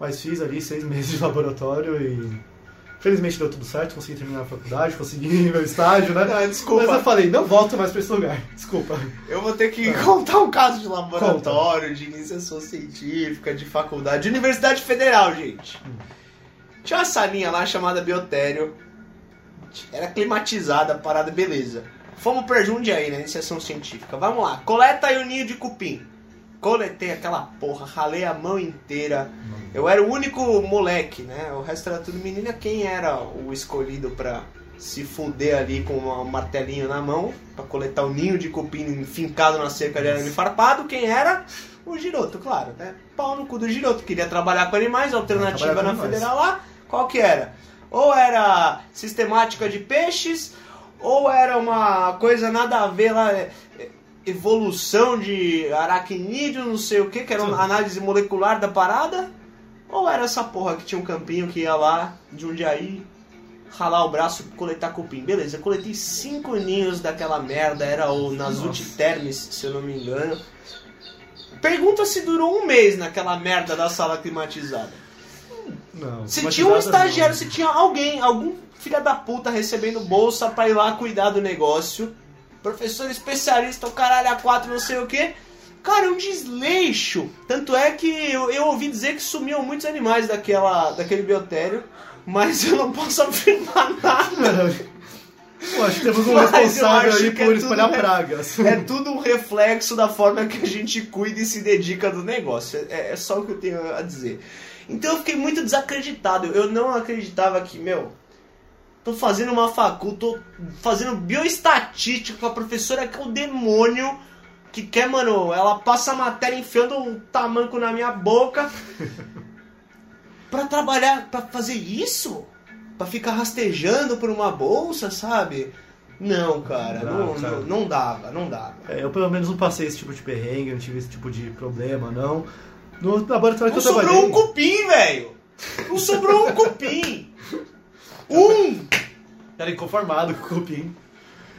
Mas fiz ali seis meses de laboratório e... Felizmente deu tudo certo, consegui terminar a faculdade, consegui meu estágio, né? Não, desculpa. Mas eu falei, não volto mais pra esse lugar. Desculpa. Eu vou ter que Tá. contar um caso de laboratório, de iniciação científica, de faculdade, de Universidade Federal, gente. Tinha uma salinha lá chamada Biotério. Era climatizada, a parada, beleza. Fomos pra Jundiaí, na iniciação científica. Vamos lá, coleta aí o ninho de cupim. Coletei aquela porra, ralei a mão inteira. Eu era o único moleque, né? O resto era tudo menina. Quem era o escolhido pra se fuder ali com um martelinho na mão pra coletar o ninho de cupim fincado na cerca de arame farpado? Quem era? O Giroto, claro, né? Pau no cu do Giroto. Queria trabalhar com animais, alternativa na animais. federal lá. Qual que era? Ou era sistemática de peixes, ou era uma coisa nada a ver lá. é, é, Evolução de aracnídeo, não sei o que, que era uma análise molecular da parada. Ou era essa porra que tinha um campinho que ia lá de um dia aí ralar o braço e coletar cupim. Beleza, eu coletei cinco ninhos daquela merda, era o Nazut Termes, se eu não me engano. Pergunta se durou um mês naquela merda da sala climatizada. Não. Se tinha um não. estagiário, se tinha alguém, algum filho da puta recebendo bolsa pra ir lá cuidar do negócio, professor especialista, o caralho a quatro, não sei o que. Cara, é um desleixo. Tanto é que eu, eu ouvi dizer que sumiam muitos animais daquela, daquele biotério, mas eu não posso afirmar nada. Eu acho que temos um Mas responsável aí é por tudo espalhar re- pragas. É tudo um reflexo da forma que a gente cuida e se dedica do negócio. É, é só o que eu tenho a dizer. Então eu fiquei muito desacreditado. Eu não acreditava que, meu, tô fazendo uma facul, tô fazendo bioestatística com a professora que é o demônio. Que quer, mano, ela passa a matéria enfiando um tamanco na minha boca. pra trabalhar, pra fazer isso? Pra ficar rastejando por uma bolsa, sabe? Não, cara, Não dá, não, não, não dava, não dava. É, eu pelo menos não passei esse tipo de perrengue, não tive esse tipo de problema, não. No laboratório Não que eu sobrou trabalhei... um cupim, velho! Não sobrou um cupim! Um! Era inconformado com o cupim.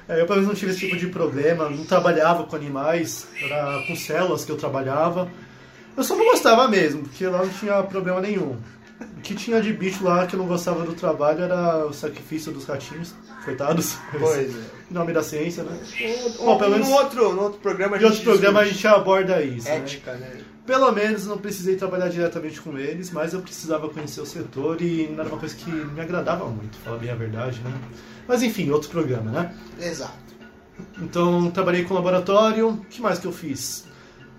É, eu pelo menos não tive esse tipo de problema, não trabalhava com animais, era com células que eu trabalhava. Eu só não gostava mesmo, porque lá não tinha problema nenhum. O que tinha de bicho lá que eu não gostava do trabalho era o sacrifício dos ratinhos, coitados. Pois é. Em nome da ciência, né? Bom, pelo menos- no, outro, no outro programa a Em gente outro programa a gente aborda isso. né? Ética, né? Pelo menos não precisei trabalhar diretamente com eles, mas eu precisava conhecer o setor e não era uma coisa que me agradava muito, falar bem a verdade, né? Mas enfim, outro programa, né? Exato. Então, trabalhei com laboratório. O que mais que eu fiz?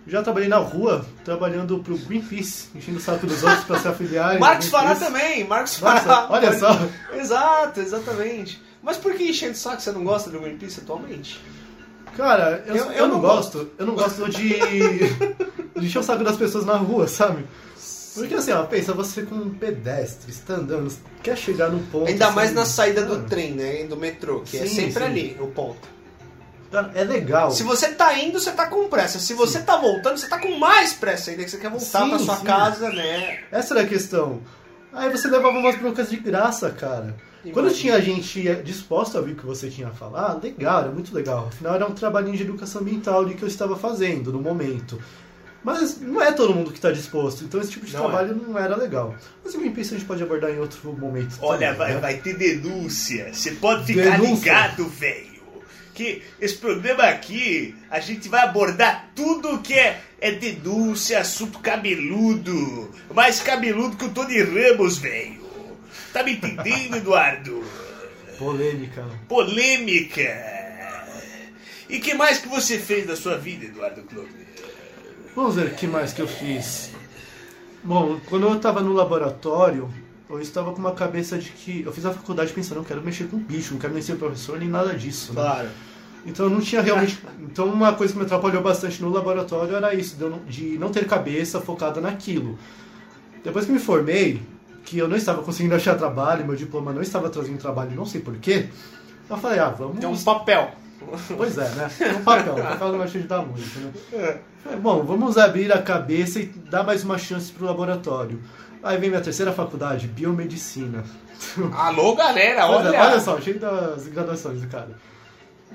Já trabalhei na rua, trabalhando pro Greenpeace, enchendo o saco dos outros para se afiliarem. Marcos Fará também, Marcos Fará. olha só. Exato, exatamente. Mas por que enchendo o saco você não gosta do Greenpeace atualmente? Cara, eu, Eu- eu, eu não não gosto. Eu não gosto de, de encher o saco das pessoas na rua, sabe? Porque assim, ó, pensa, você com um pedestre, está andando, quer chegar no ponto. Ainda assim, mais na saída do mano, trem, né? Do metrô, que é Sim, sempre sim. ali, o ponto. Cara, é legal. Se você tá indo, você tá com pressa. Se você tá voltando, você tá com mais pressa ainda, que você quer voltar Sim, pra sua sim. casa, né? Essa era a questão. Aí você levava umas broncas de graça, cara. Quando Imagina. tinha gente disposta a ouvir o que você tinha a falar, legal, era muito legal. Afinal, era um trabalhinho de educação ambiental ali que eu estava fazendo no momento. Mas não é todo mundo que está disposto, então esse tipo de Não trabalho não era legal. Mas penso que a gente pode abordar em outro momento. Olha, também, vai, né? vai ter denúncia. Você pode ficar Denúncia? ligado, velho. Que esse programa aqui, a gente vai abordar tudo que é, é denúncia, assunto cabeludo. Mais cabeludo que o Tony Ramos, velho. Tá me entendendo, Eduardo? Polêmica. Polêmica. E que mais que você fez da sua vida, Eduardo Klopp? Vamos ver o que mais que eu fiz. Bom, quando eu estava no laboratório, eu estava com uma cabeça de que. Eu fiz a faculdade pensando, não quero mexer com bicho, não quero nem ser professor, nem nada disso. né? Claro. Então eu não tinha realmente. Então uma coisa que me atrapalhou bastante no laboratório era isso, de, não, de não ter cabeça focada naquilo. Depois que me formei, que eu não estava conseguindo achar trabalho, meu diploma não estava trazendo trabalho, não sei porquê, eu falei, ah, vamos. Tem um papel. Pois é, né? É papel, o papel não vai te ajudar muito, né? Falei, Bom, vamos abrir a cabeça e dar mais uma chance pro laboratório. Aí vem minha terceira faculdade, biomedicina. Alô, galera, é, olha. olha só, cheio das graduações do cara.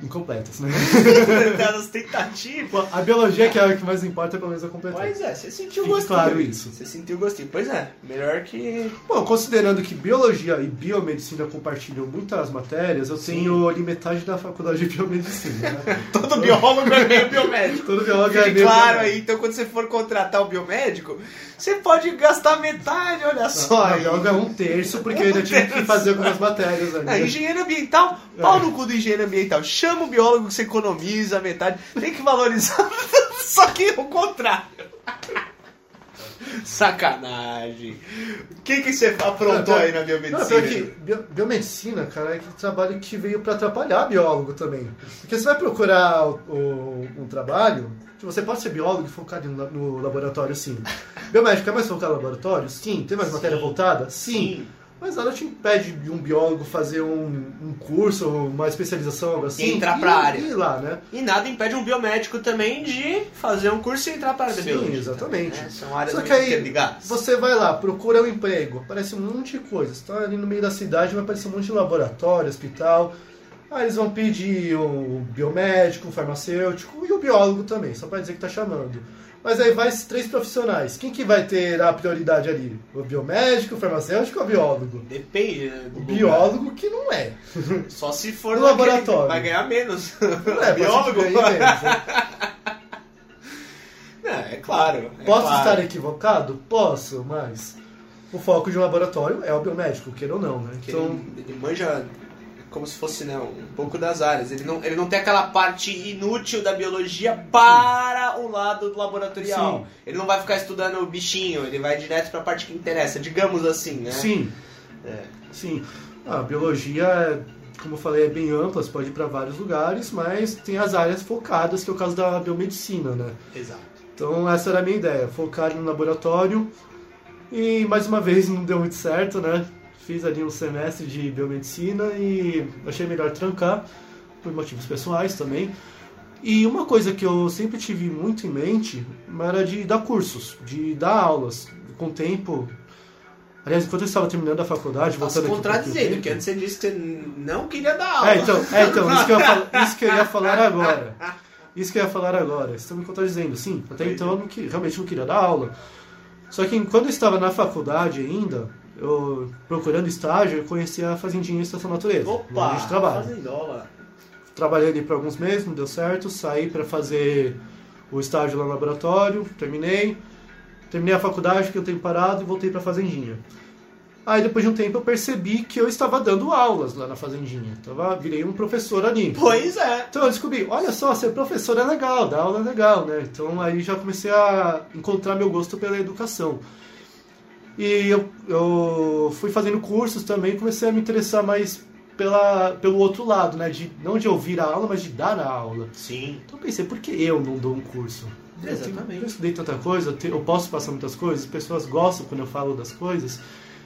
Incompletas, né? tentativas. A biologia que é a que mais importa, pelo menos eu completei. Pois é, você sentiu Fique gostinho. claro isso. Você sentiu gostinho. Pois é, melhor que. Bom, considerando que biologia e biomedicina compartilham muitas matérias, eu tenho ali metade da faculdade de biomedicina. Né? Todo biólogo é meio biomédico. Todo biólogo é meio claro aí, então quando você for contratar o biomédico, você pode gastar metade, olha só. Não, biólogo é um terço, porque eu ainda tive que fazer algumas matérias ali. Né? engenheiro ambiental, pau no cu do engenheiro ambiental. Chama o biólogo que você economiza metade. Tem que valorizar. Só que o contrário. Sacanagem. O que, que você aprontou Não, aí na Não, biomedicina? pior que bio- biomedicina, cara, é aquele trabalho que veio pra atrapalhar biólogo também. Porque você vai procurar o- o- um trabalho, você pode ser biólogo e focar no, no laboratório, sim. Biomédico é mais focado no laboratório? Sim. Tem mais matéria voltada? Sim. Mas nada te impede de um biólogo fazer um, um curso, uma especialização, algo assim. entrar e- pra área. E ir lá, né? E nada impede um biomédico também de fazer um curso e entrar para a área Sim, exatamente. né? São áreas Só que aí você vai lá, procura um emprego, aparece um monte de coisa. Você tá ali no meio da cidade, vai aparecer um monte de laboratório, hospital. Aí eles vão pedir o biomédico, o farmacêutico e o biólogo também, só para dizer que tá chamando. Mas aí vai esses três profissionais. Quem que vai ter a prioridade ali? O biomédico, o farmacêutico ou o biólogo? Depende, O biólogo que não é. Só se for No laboratório. Vai ganhar menos. Não é, biólogo. pode ganhar menos, né? É, é claro. é Posso claro. estar equivocado? Posso, mas o foco de um laboratório é o biomédico, queira ou não, né? Porque Então, ele, ele manja como se fosse né, um pouco das áreas. Ele não, ele não tem aquela parte inútil da biologia para o lado do laboratorial. Sim. Ele não vai ficar estudando o bichinho, ele vai direto para a parte que interessa, digamos assim, né? sim, É. sim. A biologia, como eu falei, é bem ampla, você pode ir para vários lugares, mas tem as áreas focadas, que é o caso da biomedicina, né? Exato. Então essa era a minha ideia, focar no laboratório e mais uma vez não deu muito certo, né? Fiz ali um semestre de biomedicina e achei melhor trancar, por motivos pessoais também. E uma coisa que eu sempre tive muito em mente era de dar cursos, de dar aulas. Com o tempo. Aliás, enquanto eu estava terminando a faculdade, Tá se voltando aqui um pouquinho contradizendo, porque antes você disse que você não queria dar aula. é, então, é, então isso, que eu ia isso que eu ia falar agora. Isso que eu ia falar agora. Estão me contradizendo, sim. Até então eu não realmente não queria dar aula. Só que quando eu estava na faculdade ainda, eu procurando estágio, eu conheci a Fazendinha Estação Natureza. onde a Opa, gente trabalha. fazendola. Trabalhei ali por alguns meses, não deu certo. Saí para fazer o estágio lá no laboratório, terminei. Terminei a faculdade, fiquei um tempo parado e voltei para a Fazendinha. Aí depois de um tempo eu percebi que eu estava dando aulas lá na Fazendinha. Tava, virei um professor ali. Pois é. Então eu descobri, olha só, ser professor é legal, dar aula é legal, né? Então aí já comecei a encontrar meu gosto pela educação. E eu, eu fui fazendo cursos também, comecei a me interessar mais pela, pelo outro lado, né? De, não de ouvir a aula, mas de dar a aula. Sim. Então eu pensei, por que eu não dou um curso? Eu tenho- Exatamente. Eu estudei tanta coisa, eu te- eu posso passar muitas coisas, as pessoas gostam quando eu falo das coisas.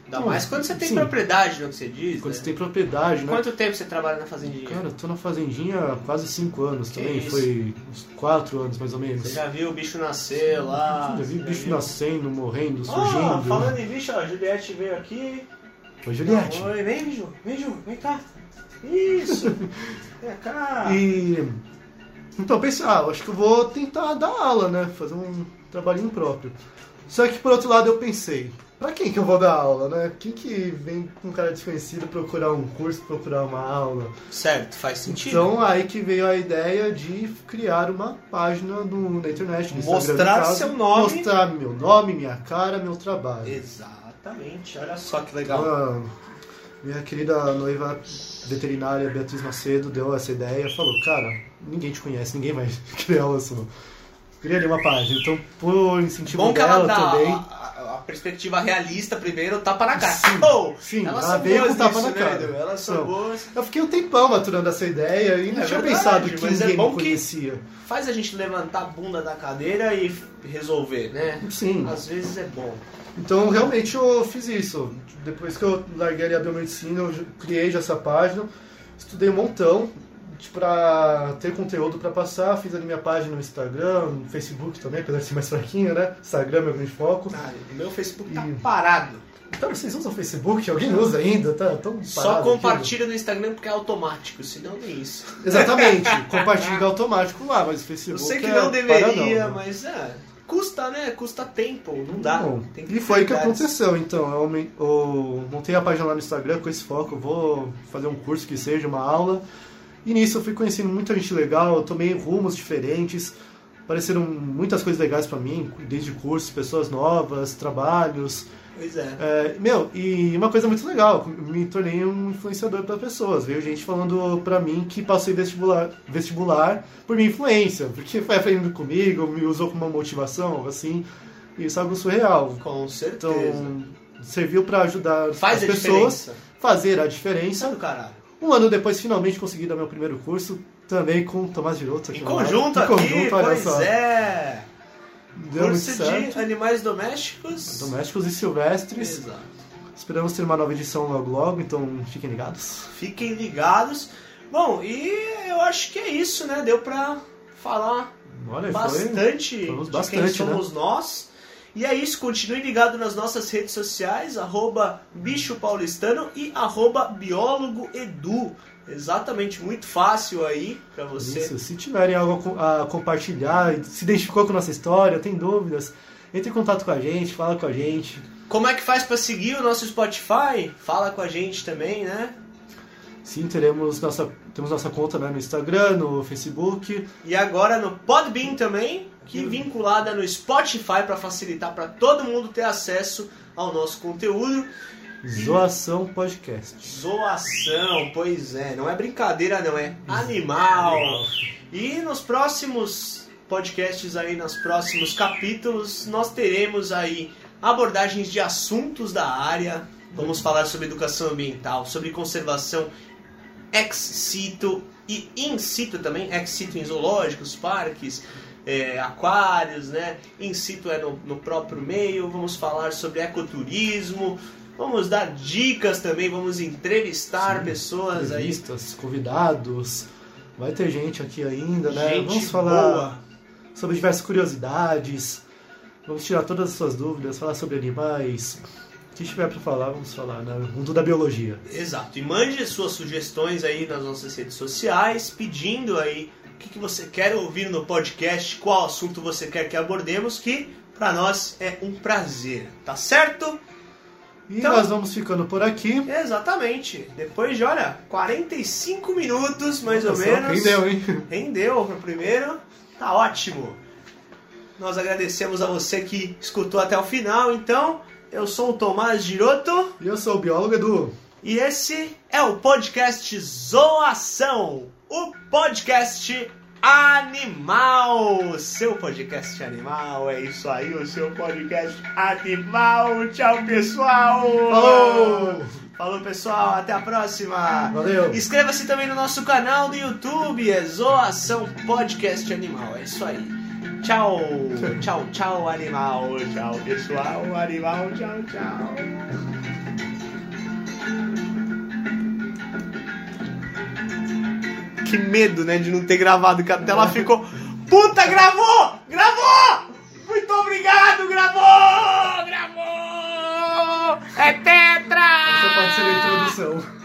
Ainda mais quando você tem sim. propriedade no que você diz. Quando né? você tem propriedade, né? Quanto tempo você trabalha na fazendinha? Cara, eu tô na fazendinha há quase 5 anos Que também. isso? Foi uns 4 anos mais ou menos. Você já viu o bicho nascer lá? Já vi você bicho viu? nascendo, morrendo, surgindo. falando em bicho, ó, a Juliette veio aqui. Oi, Juliette. Oi, vem, Ju, vem, Ju, vem cá. Isso. vem cá. E. Então, pensei, ah, eu acho que eu vou tentar dar aula, né? Fazer um trabalhinho próprio. Só que por outro lado eu pensei, pra quem que eu vou dar aula, né? Quem que vem com um cara desconhecido procurar um curso, procurar uma aula? Certo, faz sentido. Então aí que veio a ideia de criar uma página no, na internet, no Instagram, Mostrar no caso, seu nome. Mostrar meu nome, minha cara, meu trabalho. Exatamente, olha só que legal. Então, minha querida noiva veterinária Beatriz Macedo deu essa ideia falou, cara, ninguém te conhece, ninguém vai criar uma sua. Cria ali uma página. Então, por incentivo Bom que ela dela dá também. a, a- perspectiva realista primeiro, tapa na cara. Sim, Oh, sim, ela veio com tapa na né, cara. Edu? Elas são Então, boas. Eu fiquei um tempão maturando essa ideia e não É tinha verdade, pensado que é ninguém bom me que- conhecia. Faz a gente levantar a bunda da cadeira e resolver, né? Sim. Às vezes é bom. Então, realmente, eu fiz isso. Depois que eu larguei a biomedicina, eu criei já essa página, estudei um montão pra ter conteúdo pra passar. Fiz ali minha página no Instagram, no Facebook também, apesar de ser mais fraquinha, né? Instagram é meu grande foco. Ah, o meu Facebook tá E- parado. Então, vocês usam o Facebook? Alguém usa ainda? Tá tão Só compartilha no Instagram porque é automático, senão nem isso. Exatamente, compartilha automático lá, mas o Eu Facebook sei que é não deveria, paradão, né? mas é. Custa, né? Custa tempo, não dá. Bom, e foi o que aconteceu, então. Eu, eu montei a página lá no Instagram com esse foco. Eu vou fazer um curso que seja, uma aula. E nisso eu fui conhecendo muita gente legal, eu tomei rumos diferentes. Apareceram muitas coisas legais pra mim, desde cursos, pessoas novas, trabalhos. Pois é. É, meu, e uma coisa muito legal, me tornei um influenciador para pessoas. Veio gente falando pra mim que passei vestibular, vestibular por minha influência, porque foi aprendendo comigo, me usou como uma motivação, algo assim. E isso é algo surreal. Com certeza. Então, serviu pra ajudar Faz as a pessoas, diferença. fazer a diferença. do caralho. Um ano depois, finalmente consegui dar meu primeiro curso, também com o Tomás Giroto. Em aqui conjunto Em aqui, conjunto, olha pois só. é. Deu muito Curso certo. de animais domésticos. Domésticos e silvestres. Exato. Esperamos ter uma nova edição logo logo, então fiquem ligados. Fiquem ligados. Bom, e eu acho que é isso, né? Deu pra falar Olha, foi. bastante de bastante, quem somos nós. E é isso, continue ligado nas nossas redes sociais, arroba bicho paulistano e arroba biólogo edu. Exatamente, muito fácil aí pra você. Isso, se tiverem algo a co- a compartilhar, se identificou com nossa história, tem dúvidas, entre em contato com a gente, fala com a gente. Como é que faz pra seguir o nosso Spotify? Fala com a gente também, né? Sim, teremos nossa, temos nossa conta né, no Instagram, no Facebook. E agora no Podbean também, que vinculada no Spotify para facilitar para todo mundo ter acesso ao nosso conteúdo. Zoação Podcast. Zoação, pois é, não é brincadeira não, é animal. E nos próximos podcasts aí, nos próximos capítulos, nós teremos aí abordagens de assuntos da área. Vamos falar sobre educação ambiental, sobre conservação ex situ e in situ também, ex situ em zoológicos, parques, é, aquários, né? In situ é no, no próprio meio. Vamos falar sobre ecoturismo. Vamos dar dicas também, vamos entrevistar Sim, pessoas aí. Entrevistas, convidados. Vai ter gente aqui ainda, né? Gente Vamos falar boa. sobre diversas curiosidades. Vamos tirar todas as suas dúvidas, falar sobre animais. Que tiver pra falar, vamos falar, né? Mundo da biologia. Exato. E mande suas sugestões aí nas nossas redes sociais, pedindo aí o que, que você quer ouvir no podcast, qual assunto você quer que abordemos, que pra nós é um prazer, tá certo? E Então- nós vamos ficando por aqui. Exatamente. Depois de, olha, 45 minutos mais ou Nossa, menos. Rendeu, hein? Rendeu pro primeiro. Tá ótimo. Nós agradecemos a você que escutou até o final. Então, eu sou o Tomás Giroto. E eu sou o biólogo Edu. E esse é o podcast Zoação, o podcast animal, seu podcast animal, é isso aí, o seu podcast animal. Tchau, pessoal. Falou! Falou, pessoal, até a próxima. Valeu! Inscreva-se também no nosso canal do YouTube, é Zoação Podcast Animal, é isso aí. Tchau, tchau, tchau, animal. Tchau, pessoal, animal. Tchau, tchau. Que medo, né, de não ter gravado, que a tela é. ficou. Puta, gravou! Gravou! Muito obrigado, gravou! Gravou! É tetra! Essa pode ser a introdução.